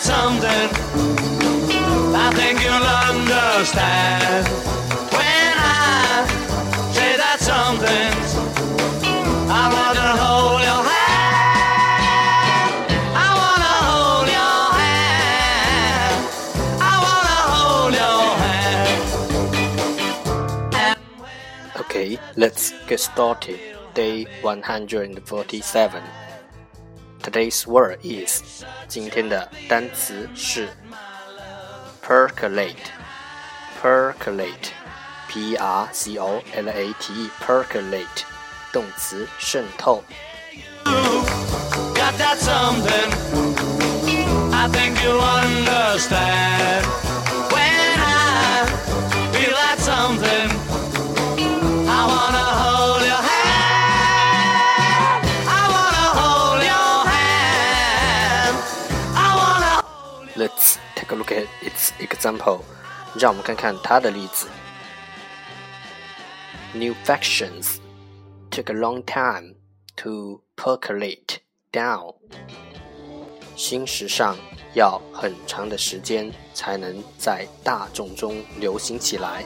Something I think you'll understand. When I say that something I wanna hold your hand. I wanna hold your hand. I wanna hold your hand. Okay, let's get started. Day 147 Today's word is 今天的单词是 percolate，percolate，p r c o l a t e，percolate，动词渗透。Got that something I think you'll understand look at its example. 让我们看看它的例子。New factions took a long time to percolate down. 新时尚要很长的时间才能在大众中流行起来。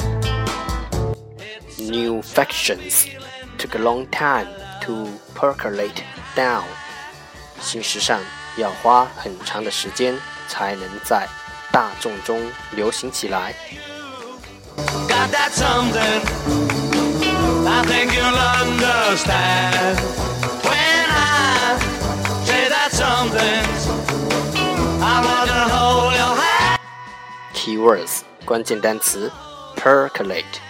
new factions took a long time to percolate down。新时尚要花很长的时间才能在大众中流行起来。Got that something I think you'll understand when I say that something I wanna hold your hand. Keywords 关键单词 percolate。